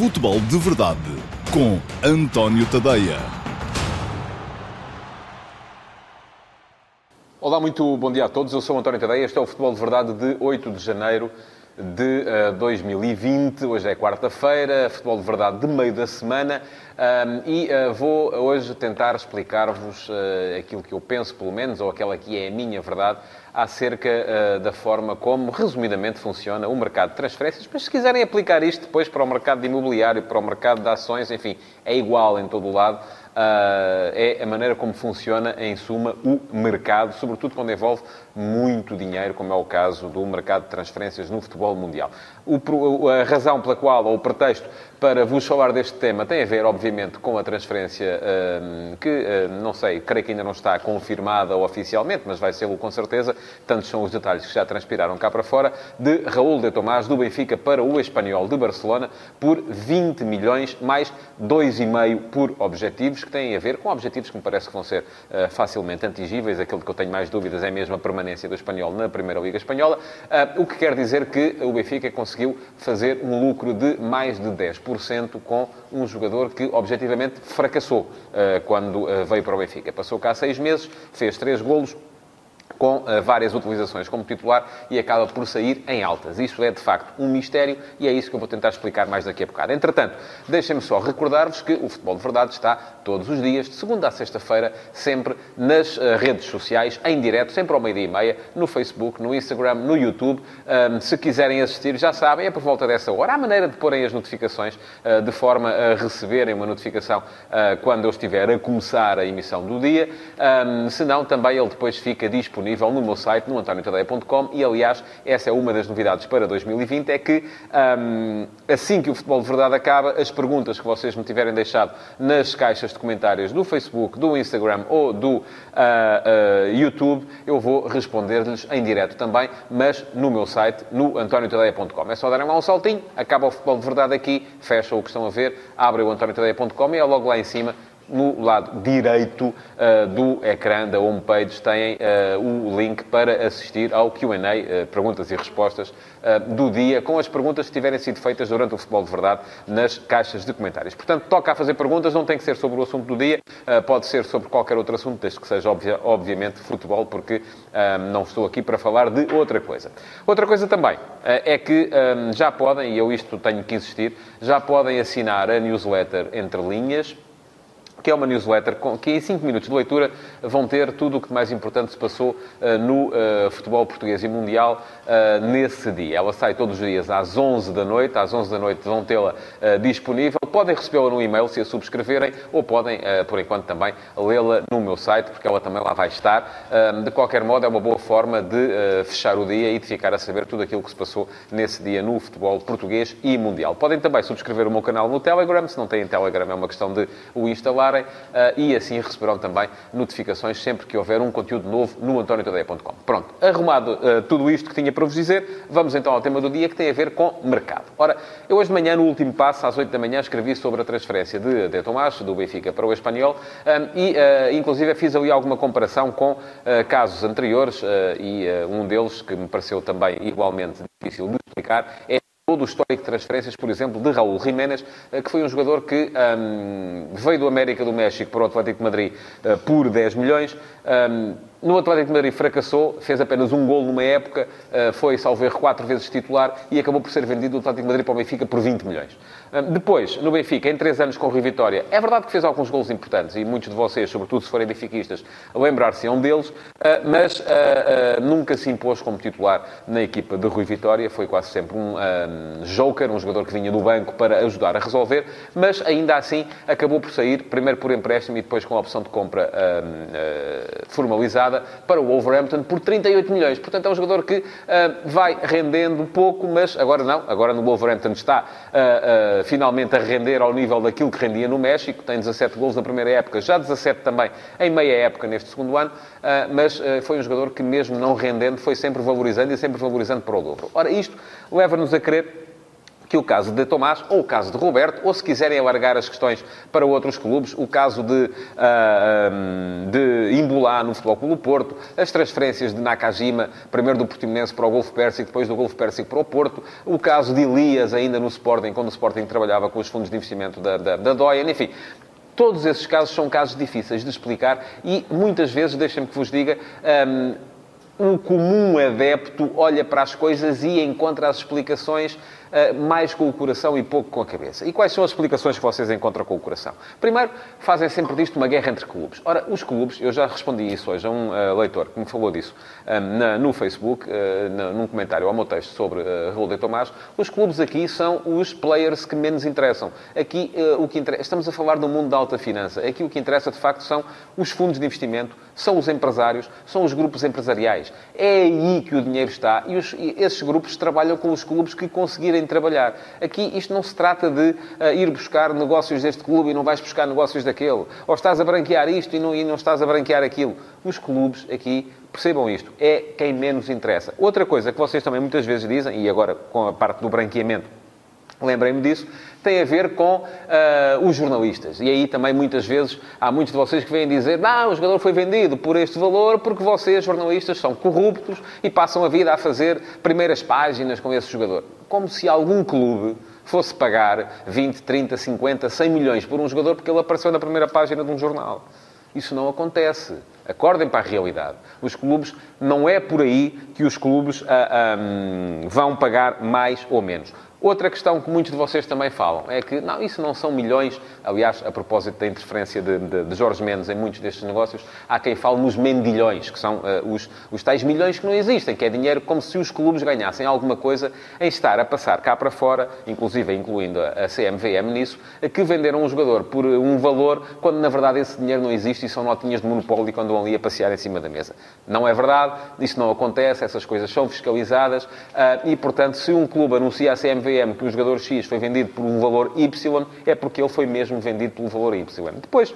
Futebol de Verdade com António Tadeia. Olá, muito bom dia a todos. Eu sou António Tadeia. Este é o Futebol de Verdade de 8 de janeiro de uh, 2020. Hoje é quarta-feira, Futebol de Verdade de meio da semana. E uh, vou hoje tentar explicar-vos uh, aquilo que eu penso, pelo menos, ou aquela que é a minha verdade, acerca da forma como, resumidamente, funciona o mercado de transferências. Mas se quiserem aplicar isto depois para o mercado de imobiliário, para o mercado de ações, enfim, é igual em todo o lado. Uh, é a maneira como funciona, em suma, o mercado, sobretudo quando envolve muito dinheiro, como é o caso do mercado de transferências no futebol mundial. A razão pela qual, ou o pretexto para vos falar deste tema, tem a ver, obviamente, com a transferência uh, que, uh, não sei, creio que ainda não está confirmada oficialmente, mas vai ser-lo com certeza, tantos são os detalhes que já transpiraram cá para fora, de Raul de Tomás, do Benfica, para o Espanhol de Barcelona, por 20 milhões, mais 2,5 por objetivos, que têm a ver com objetivos que me parece que vão ser uh, facilmente atingíveis. Aquilo que eu tenho mais dúvidas é mesmo a permanência do Espanhol na Primeira Liga Espanhola, uh, o que quer dizer que o Benfica conseguiu fazer um lucro de mais de 10% com um jogador que, objetivamente, fracassou uh, quando veio para o Benfica. Passou cá seis meses, fez três golos, com uh, várias utilizações como titular e acaba por sair em altas. Isso é, de facto, um mistério e é isso que eu vou tentar explicar mais daqui a bocado. Entretanto, deixem-me só recordar-vos que o Futebol de Verdade está todos os dias, de segunda a sexta-feira, sempre nas uh, redes sociais, em direto, sempre ao meio-dia e meia, no Facebook, no Instagram, no YouTube. Se quiserem assistir, já sabem, é por volta dessa hora. Há maneira de porem as notificações uh, de forma a receberem uma notificação quando eu estiver a começar a emissão do dia. Se não, também ele depois fica disponível no meu site, no antoniotadeia.com, e aliás, essa é uma das novidades para 2020, é que assim que o Futebol de Verdade acaba, as perguntas que vocês me tiverem deixado nas caixas de comentários do Facebook, do Instagram ou do uh, uh, YouTube, eu vou responder-lhes em direto também, mas no meu site, no antoniotadeia.com. É só darem lá um saltinho, acaba o Futebol de Verdade aqui, fecha o que estão a ver, abre o antoniotadeia.com e é logo lá em cima no lado direito uh, do ecrã da homepage têm uh, o link para assistir ao Q&A, uh, perguntas e respostas do dia, com as perguntas que tiverem sido feitas durante o Futebol de Verdade nas caixas de comentários. Portanto, toca a fazer perguntas, não tem que ser sobre o assunto do dia, pode ser sobre qualquer outro assunto, desde que seja, obvia, obviamente, futebol, porque não estou aqui para falar de outra coisa. Outra coisa também é que já podem, e eu isto tenho que insistir, já podem assinar a newsletter Entre Linhas, que é uma newsletter que em 5 minutos de leitura vão ter tudo o que mais importante se passou uh, no uh, futebol português e mundial uh, nesse dia. Ela sai todos os dias às 11 da noite, às 11 da noite vão tê-la disponível. Podem recebê-la no e-mail se a subscreverem ou podem, por enquanto, também lê-la no meu site, porque ela também lá vai estar. de qualquer modo, é uma boa forma de fechar o dia e de ficar a saber tudo aquilo que se passou nesse dia no futebol português e mundial. Podem também subscrever o meu canal no Telegram, se não têm Telegram é uma questão de o instalar uh, e assim receberão também notificações sempre que houver um conteúdo novo no antoniotadeia.com. Pronto, arrumado uh, tudo isto que tinha para vos dizer, vamos então ao tema do dia que tem a ver com mercado. Ora, eu hoje de manhã, no último passo, às 8 da manhã, escrevi sobre a transferência de, de Tomás, do Benfica para o Espanhol, um, eh, e uh, inclusive fiz ali alguma comparação com casos anteriores e um deles que me pareceu também igualmente difícil de explicar é todo o histórico de transferências, por exemplo, de Raul Jiménez, eh, que foi um jogador que um, veio do América do México para o Atlético de Madrid uh, por 10 milhões. Um, no Atlético de Madrid fracassou, fez apenas um gol numa época, uh, foi, salvo erro, quatro vezes titular e acabou por ser vendido do Atlético de Madrid para o Benfica por 20 milhões. Depois, no Benfica, em três anos com o Rui Vitória, é verdade que fez alguns gols importantes e muitos de vocês, sobretudo se forem benfiquistas, lembrar-se-ão deles, ah, mas nunca se impôs como titular na equipa de Rui Vitória. Foi quase sempre um, joker, um jogador que vinha do banco para ajudar a resolver, mas ainda assim acabou por sair, primeiro por empréstimo e depois com a opção de compra formalizada para o Wolverhampton por 38 milhões. Portanto, é um jogador que vai rendendo pouco, mas agora não, agora no Wolverhampton está finalmente a render ao nível daquilo que rendia no México. Tem 17 gols na primeira época, já 17 também em meia época neste segundo ano, mas foi um jogador que, mesmo não rendendo, foi sempre valorizando e sempre valorizando para o dobro. Ora, isto leva-nos a crer que o caso de Tomás ou o caso de Roberto, ou se quiserem alargar as questões para outros clubes, o caso de, uh, de Imbulá no Futebol Clube Porto, as transferências de Nakajima, primeiro do Portimonense para o Golfo Pérsico, depois do Golfo Pérsico para o Porto, o caso de Elias ainda no Sporting, quando o Sporting trabalhava com os fundos de investimento da, da, da Doyen, enfim. Todos esses casos são casos difíceis de explicar e muitas vezes, deixem-me que vos diga, um, um comum adepto olha para as coisas e encontra as explicações mais com o coração e pouco com a cabeça. E quais são as explicações que vocês encontram com o coração? Primeiro, fazem sempre disto uma guerra entre clubes. Ora, os clubes, eu já respondi isso hoje a um uh, leitor que me falou disso na, no Facebook, num comentário ao meu texto sobre Raul de Tomás, os clubes aqui são os players que menos interessam. Aqui, o que estamos a falar do mundo da alta finança. Aqui o que interessa, de facto, são os fundos de investimento, são os empresários, são os grupos empresariais. É aí que o dinheiro está e, os, e esses grupos trabalham com os clubes que conseguirem trabalhar. Aqui isto não se trata de uh, ir buscar negócios deste clube e não vais buscar negócios daquele. Ou estás a branquear isto e não, e não estás a branquear aquilo. Os clubes aqui percebam isto, é quem menos interessa. Outra coisa que vocês também muitas vezes dizem, e agora com a parte do branqueamento, lembrem-me disso, tem a ver com uh, os jornalistas. E aí também muitas vezes há muitos de vocês que vêm dizer não, o jogador foi vendido por este valor porque vocês, jornalistas, são corruptos e passam a vida a fazer primeiras páginas com esse jogador. Como se algum clube fosse pagar 20, 30, 50, 100 milhões por um jogador porque ele apareceu na primeira página de um jornal. Isso não acontece. Acordem para a realidade. Os clubes, não é por aí que os clubes ah, ah, vão pagar mais ou menos. Outra questão que muitos de vocês também falam é que, não, isso não são milhões. Aliás, a propósito da interferência de, de, de Jorge Mendes em muitos destes negócios, há quem fale nos mendilhões, que são uh, os, os tais milhões que não existem, que é dinheiro como se os clubes ganhassem alguma coisa em estar a passar cá para fora, inclusive incluindo a, a CMVM nisso, que venderam um jogador por um valor, quando na verdade esse dinheiro não existe e são notinhas de monopólio quando vão ali a passear em cima da mesa. Não é verdade, isso não acontece, essas coisas são fiscalizadas uh, e, portanto, se um clube anuncia a CMVM CVM que o jogador X foi vendido por um valor Y, é porque ele foi mesmo vendido pelo valor Y. Depois,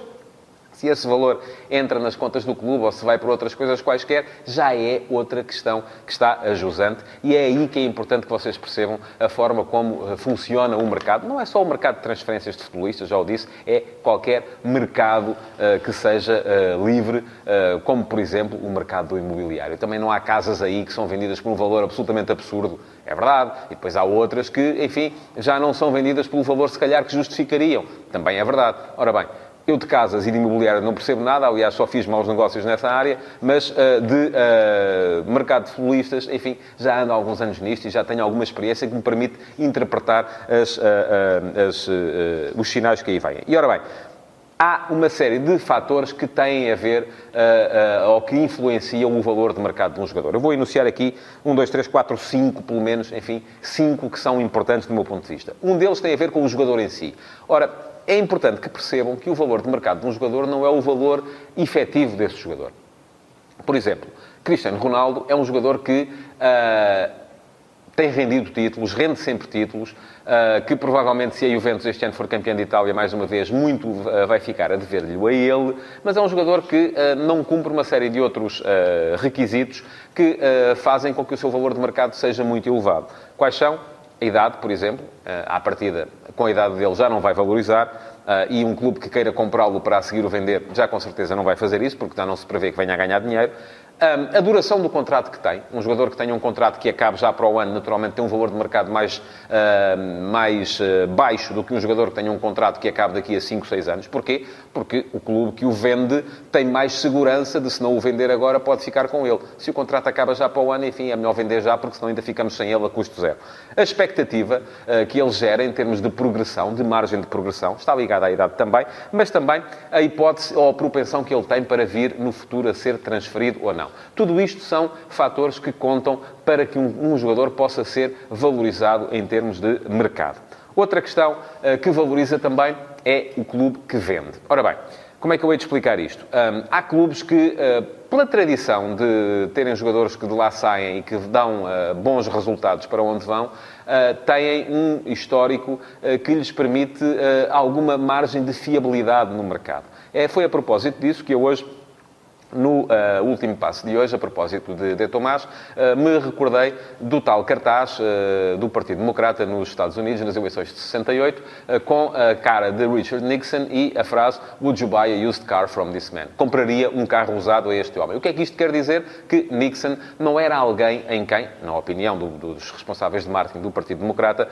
se esse valor entra nas contas do clube ou se vai por outras coisas quaisquer, já é outra questão que está ajusante e é aí que é importante que vocês percebam a forma como eh, funciona o mercado. Não é só o mercado de transferências de futebolistas, já o disse, é qualquer mercado uh, que seja uh, livre, uh, como por exemplo o mercado do imobiliário. Também não há casas aí que são vendidas por um valor absolutamente absurdo é verdade. E depois há outras que, enfim, já não são vendidas pelo valor, se calhar, que justificariam. Também é verdade. Ora bem, eu de casas e de imobiliário não percebo nada, aliás, só fiz maus negócios nessa área, mas uh, de uh, mercado de futbolistas, enfim, já ando há alguns anos nisto e já tenho alguma experiência que me permite interpretar as, uh, as, os sinais que aí vêm. E ora bem, há uma série de fatores que têm a ver uh, uh, ou que influenciam o valor de mercado de um jogador. Eu vou enunciar aqui um, dois, três, quatro, cinco, pelo menos, enfim, cinco que são importantes do meu ponto de vista. Um deles tem a ver com o jogador em si. Ora, é importante que percebam que o valor de mercado de um jogador não é o valor efetivo desse jogador. Por exemplo, Cristiano Ronaldo é um jogador que uh, tem rendido títulos, rende sempre títulos, uh, que provavelmente, se a Juventus este ano for campeã de Itália, mais uma vez, muito uh, vai ficar a dever-lhe a ele, mas é um jogador que não cumpre uma série de outros requisitos que fazem com que o seu valor de mercado seja muito elevado. Quais são? A idade, por exemplo, à partida, com a idade dele já não vai valorizar, Uh, e um clube que queira comprá-lo para a seguir o vender, já com certeza não vai fazer isso, porque já não se prevê que venha a ganhar dinheiro. A duração do contrato que tem, um jogador que tenha um contrato que acabe já para o ano, naturalmente tem um valor de mercado mais, uh, mais uh, baixo do que um jogador que tenha um contrato que acabe daqui a 5, 6 anos. Porquê? Porque o clube que o vende tem mais segurança de se não o vender agora pode ficar com ele. Se o contrato acaba já para o ano, enfim, é melhor vender já porque senão ainda ficamos sem ele a custo zero. A expectativa uh, que ele gera em termos de progressão, de margem de progressão, está ligada à idade também, mas também a hipótese ou a propensão que ele tem para vir no futuro a ser transferido ou não não. Tudo isto são fatores que contam para que um, um jogador possa ser valorizado em termos de mercado. Outra questão uh, que valoriza também é o clube que vende. Ora bem, como é que eu hei de explicar isto? Um, há clubes que, uh, pela tradição de terem jogadores que de lá saem e que dão uh, bons resultados para onde vão, uh, têm um histórico que lhes permite alguma margem de fiabilidade no mercado. É, foi a propósito disso que eu hoje no uh, último passo de hoje, a propósito de, de Tomás, uh, me recordei do tal cartaz uh, do Partido Democrata nos Estados Unidos, nas eleições de 68, com a cara de Richard Nixon e a frase Would you buy a used car from this man? Compraria um carro usado a este homem. O que é que isto quer dizer? Que Nixon não era alguém em quem, na opinião do, dos responsáveis de marketing do Partido Democrata,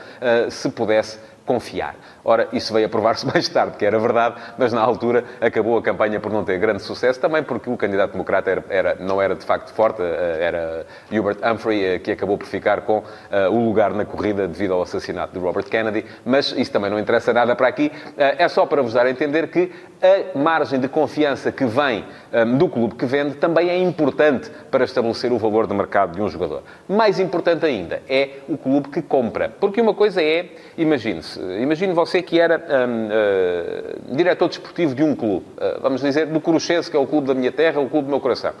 se pudesse confiar. Ora, isso veio a provar-se mais tarde, que era verdade, mas na altura acabou a campanha por não ter grande sucesso, também porque o candidato democrata era, era não era de facto forte, eh, era Hubert Humphrey, eh, que acabou por ficar com uh, o lugar na corrida devido ao assassinato de Robert Kennedy, mas isso também não interessa nada para aqui, uh, é só para vos dar a entender que a margem de confiança que vem um, do clube que vende também é importante para estabelecer o valor de mercado de um jogador. Mais importante ainda é o clube que compra, porque uma coisa é, imagine-se, imagine você que era um, uh, diretor desportivo de um clube, uh, vamos dizer, do Cruxense, que é o clube da minha terra, o clube do meu coração.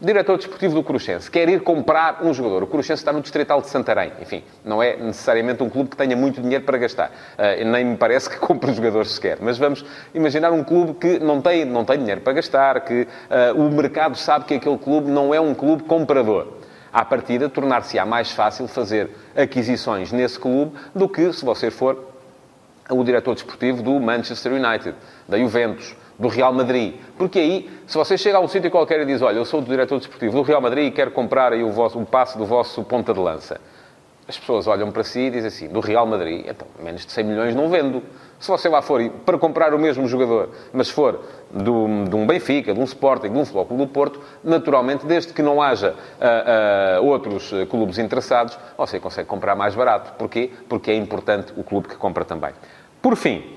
Diretor desportivo do Cruxense quer ir comprar um jogador. O Cruxense está no Distrital de Santarém. Enfim, não é necessariamente um clube que tenha muito dinheiro para gastar. Uh, nem me parece que compre jogadores sequer. Mas vamos imaginar um clube que não tem, não tem dinheiro para gastar, que o mercado sabe que aquele clube não é um clube comprador à partida, tornar-se-á mais fácil fazer aquisições nesse clube do que se você for o diretor desportivo do Manchester United, da Juventus, do Real Madrid. Porque aí, se você chega a um sítio qualquer e diz, olha, eu sou o diretor desportivo do Real Madrid e quero comprar aí o, vosso, o passe do vosso ponta de lança. As pessoas olham para si e dizem assim, do Real Madrid, então, menos de 100 milhões não vendo. Se você lá for para comprar o mesmo jogador, mas for do, de um Benfica, de um Sporting, de um Futebol do Porto, naturalmente, desde que não haja uh, uh, outros clubes interessados, você consegue comprar mais barato. Porquê? Porque é importante o clube que compra também. Por fim,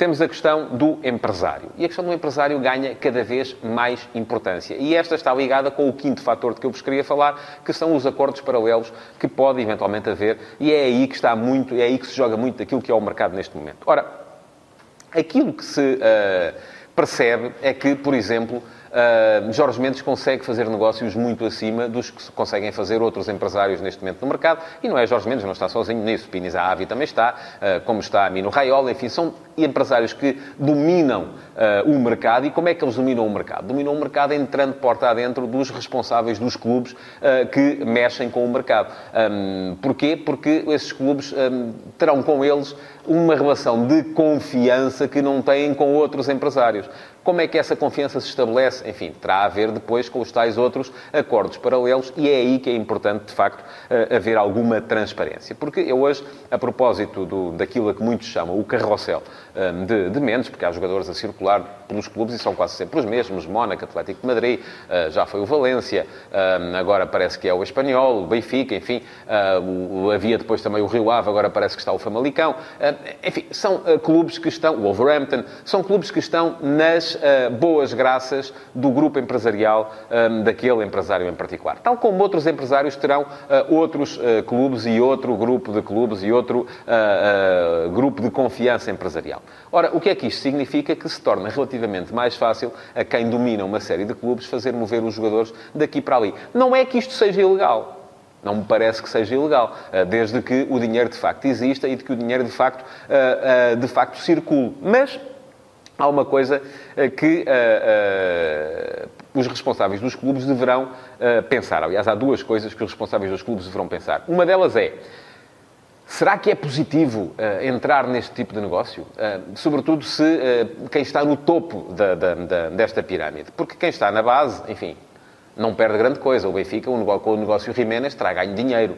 temos a questão do empresário. E a questão do empresário ganha cada vez mais importância. E esta está ligada com o quinto fator de que eu vos queria falar, que são os acordos paralelos que pode eventualmente haver. E é aí que está muito, é aí que se joga muito daquilo que é o mercado neste momento. Ora, aquilo que se uh, percebe é que, por exemplo, Uh, Jorge Mendes consegue fazer negócios muito acima dos que conseguem fazer outros empresários neste momento no mercado. E não é Jorge Mendes, não está sozinho nisso. Pines Avi também está, uh, como está Mino Raiola. Enfim, são empresários que dominam uh, o mercado. E como é que eles dominam o mercado? Dominam o mercado entrando porta adentro dos responsáveis dos clubes que mexem com o mercado. Um, porquê? Porque esses clubes um, terão com eles uma relação de confiança que não têm com outros empresários. Como é que essa confiança se estabelece? Enfim, terá a ver depois com os tais outros acordos paralelos e é aí que é importante, de facto, eh, haver alguma transparência. Porque eu hoje, a propósito do, daquilo a que muitos chamam o carrossel eh, de, de Mendes, porque há jogadores a circular pelos clubes e são quase sempre os mesmos, Mónaco, Atlético de Madrid, eh, já foi o Valência, agora parece que é o Espanhol, o Benfica, enfim, havia depois também o Rio Ave, agora parece que está o Famalicão. Enfim, são clubes que estão, o Wolverhampton, são clubes que estão nas uh, boas graças do grupo empresarial ehm, daquele empresário em particular. Tal como outros empresários terão outros clubes e outro grupo de clubes e outro grupo de confiança empresarial. Ora, o que é que isto significa? Que se torna relativamente mais fácil a quem domina uma série de clubes fazer mover os jogadores daqui para ali. Não é que isto seja ilegal. Não me parece que seja ilegal, desde que o dinheiro de facto exista e de que o dinheiro de facto, de facto circule. Mas há uma coisa eh, que uh, uh, os responsáveis dos clubes deverão uh, pensar. Aliás, há duas coisas que os responsáveis dos clubes deverão pensar. Uma delas é. Será que é positivo entrar neste tipo de negócio? sobretudo se quem está no topo da, da, da, desta pirâmide. Porque quem está na base, enfim, não perde grande coisa. O Benfica, com o negócio Jiménez, terá ganho dinheiro.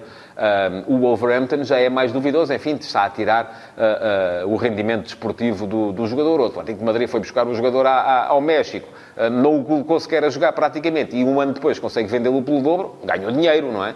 o Wolverhampton já é mais duvidoso, enfim, está a tirar uh, uh, o rendimento desportivo do, do jogador. O Atlético de Madrid foi buscar o jogador ao México, não o colocou sequer a jogar praticamente, e um ano depois consegue vendê-lo pelo dobro, ganhou dinheiro, não é?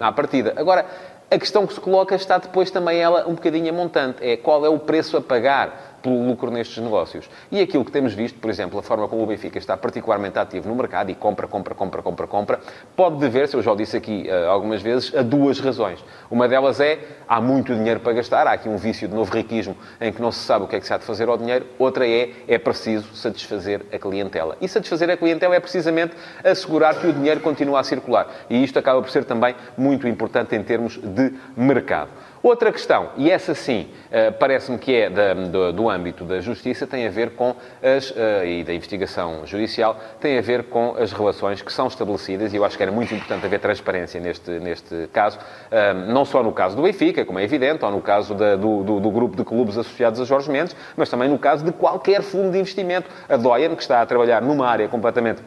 à partida. Agora, a questão que se coloca está depois também ela um bocadinho a montante. É qual é o preço a pagar pelo lucro nestes negócios. E aquilo que temos visto, por exemplo, a forma como o Benfica está particularmente ativo no mercado e compra, compra, compra, compra, compra, pode dever-se, eu já o disse aqui uh, algumas vezes, a duas razões. Uma delas é, há muito dinheiro para gastar, há aqui um vício de novo riquismo em que não se sabe o que é que se há de fazer ao dinheiro. Outra é, é preciso satisfazer a clientela. E satisfazer a clientela é precisamente assegurar que o dinheiro continua a circular. E isto acaba por ser também muito importante em termos de mercado. Outra questão, e essa sim, uh, parece-me que é da, do, do, âmbito da justiça, tem a ver com as, uh, e da investigação judicial, tem a ver com as relações que são estabelecidas, e eu acho que era muito importante haver transparência neste, neste caso, uh, não só no caso do Benfica, como é evidente, ou no caso da, do, do, do, grupo de clubes associados a Jorge Mendes, mas também no caso de qualquer fundo de investimento. A Doyen, que está a trabalhar numa área completamente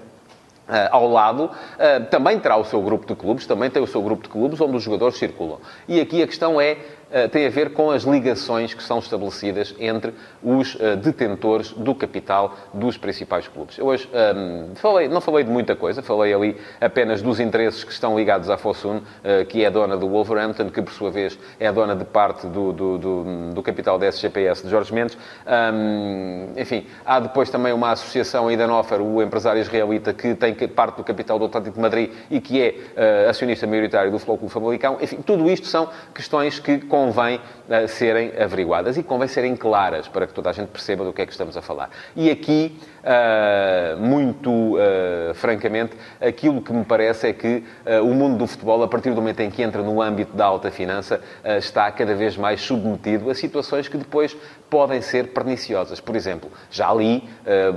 ao lado, uh, também terá o seu grupo de clubes, também tem o seu grupo de clubes onde os jogadores circulam. E aqui a questão é eh, tem a ver com as ligações que são estabelecidas entre os uh, detentores do capital dos principais clubes. Eu hoje um, ehm, falei, não falei de muita coisa, falei ali apenas dos interesses que estão ligados à Fosun, uh, que é dona do Wolverhampton, que por sua vez é dona de parte do, do, do, do capital da SGPS de Jorge Mendes. Um, ehm, enfim, há depois também uma associação ainda Nofer, o empresário israelita, que tem parte do capital do Atlético de Madrid e que é acionista maioritário do Clube Famalicão. Enfim, tudo isto são questões que, com convém uh, serem averiguadas e convém serem claras para que toda a gente perceba do que é que estamos a falar. E aqui, uh, muito uh, francamente, aquilo que me parece é que o mundo do futebol, a partir do momento em que entra no âmbito da alta finança, está cada vez mais submetido a situações que depois podem ser perniciosas. Por exemplo, já li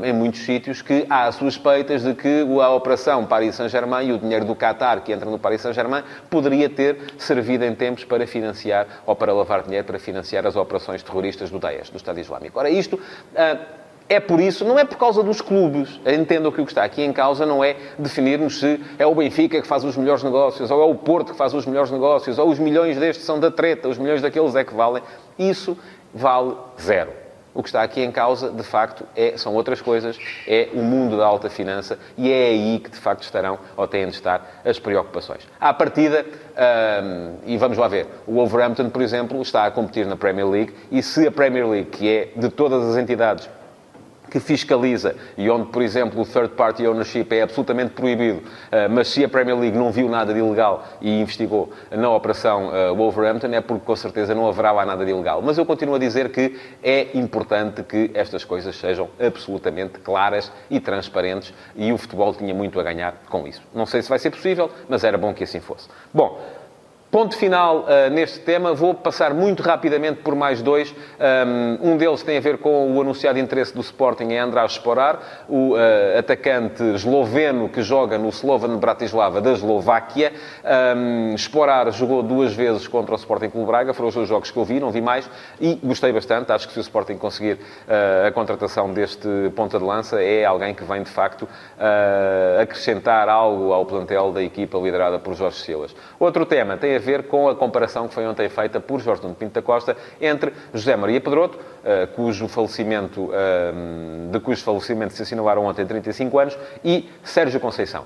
em muitos sítios que há suspeitas de que a operação Paris Saint-Germain e o dinheiro do Qatar que entra no Paris Saint-Germain poderia ter servido em tempos para financiar para lavar dinheiro para financiar as operações terroristas do Daesh, do Estado Islâmico. Ora, isto... É por isso, não é por causa dos clubes. Entendo que o que está aqui em causa não é definirmos se é o Benfica que faz os melhores negócios, ou é o Porto que faz os melhores negócios, ou os milhões destes são da treta, os milhões daqueles é que valem. Isso vale zero. O que está aqui em causa, de facto, é, são outras coisas, é o mundo da alta finança e é aí que, de facto, estarão ou têm de estar as preocupações. À partida, um, e vamos lá ver, o Wolverhampton, por exemplo, está a competir na Premier League e se a Premier League, que é de todas as entidades que fiscaliza e onde, por exemplo, o third party ownership é absolutamente proibido, eh, mas se a Premier League não viu nada de ilegal e investigou na operação eh, Wolverhampton, é porque com certeza não haverá lá nada de ilegal. Mas eu continuo a dizer que é importante que estas coisas sejam absolutamente claras e transparentes e o futebol tinha muito a ganhar com isso. Não sei se vai ser possível, mas era bom que assim fosse. Bom, Ponto final uh, neste tema. Vou passar muito rapidamente por mais dois. Um, um, deles tem a ver com o anunciado interesse do Sporting em András Sporar, o uh, atacante esloveno que joga no Slovan Bratislava da Eslováquia. Um, Sporar jogou duas vezes contra o Sporting Clube Braga. Foram os dois jogos que eu vi, não vi mais. E gostei bastante. Acho que se o Sporting conseguir uh, a contratação deste ponta de lança, é alguém que vem, de facto, acrescentar algo ao plantel da equipa liderada por Jorge Silas. Outro tema tem a ver com a comparação que foi ontem feita por Jorge Nuno Pinto da Costa entre José Maria Pedroto, uh, cujo falecimento, uh, de cujo falecimento se assinalaram ontem 35 anos, e Sérgio Conceição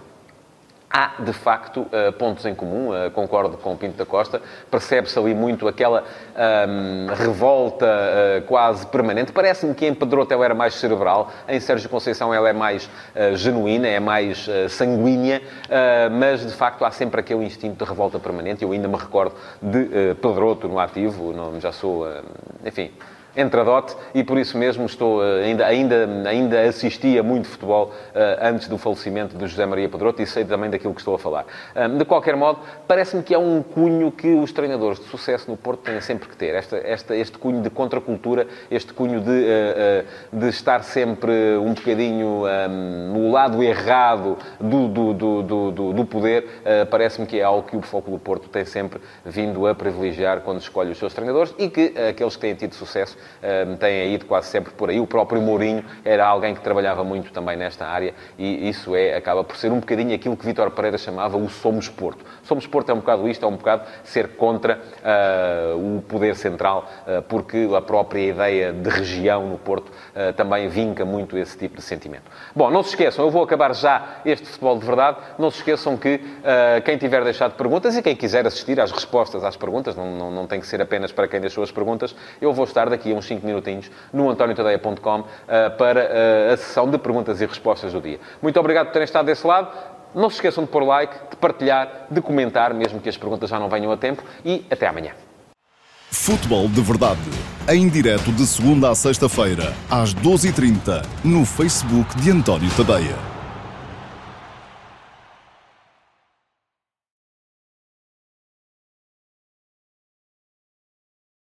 há, de facto, uh, pontos em comum. Uh, concordo com o Pinto da Costa. Percebe-se ali muito aquela um, revolta uh, quase permanente. Parece-me que em Pedroto ela era mais cerebral, em Sérgio Conceição ela é mais genuína, é mais sanguínea, mas, de facto, há sempre aquele instinto de revolta permanente. Eu ainda me recordo de Pedroto no ativo, não, já sou, enfim entradote e por isso mesmo estou eh, ainda, ainda, ainda assistia muito futebol uh, antes do falecimento de José Maria Pedroto e sei também daquilo que estou a falar. De qualquer modo, parece-me que é um cunho que os treinadores de sucesso no Porto têm sempre que ter. Esta, esta, este cunho de contracultura, este cunho de, uh, de estar sempre um bocadinho no lado errado do, do, do, do, do poder, parece-me que é algo que o Foco do Porto tem sempre vindo a privilegiar quando escolhe os seus treinadores e que aqueles que têm tido sucesso um, têm ido quase sempre por aí. O próprio Mourinho era alguém que trabalhava muito também nesta área e isso é, acaba por ser um bocadinho aquilo que Vítor Pereira chamava o Somos Porto. Somos Porto é um bocado isto, é um bocado ser contra uh, o poder central, uh, porque a própria ideia de região no Porto uh, também vinca muito esse tipo de sentimento. Bom, não se esqueçam, eu vou acabar já este futebol de verdade. Não se esqueçam que quem tiver deixado perguntas e quem quiser assistir às respostas às perguntas, não, não, não tem que ser apenas para quem deixou as perguntas, eu vou estar daqui uns 5 minutinhos no antoniotadeia.com para a sessão de perguntas e respostas do dia. Muito obrigado por terem estado desse lado. Não se esqueçam de pôr like, de partilhar, de comentar, mesmo que as perguntas já não venham a tempo. E até amanhã. Futebol de Verdade. Em direto de segunda a sexta-feira, às 12h30, no Facebook de António Tadeia.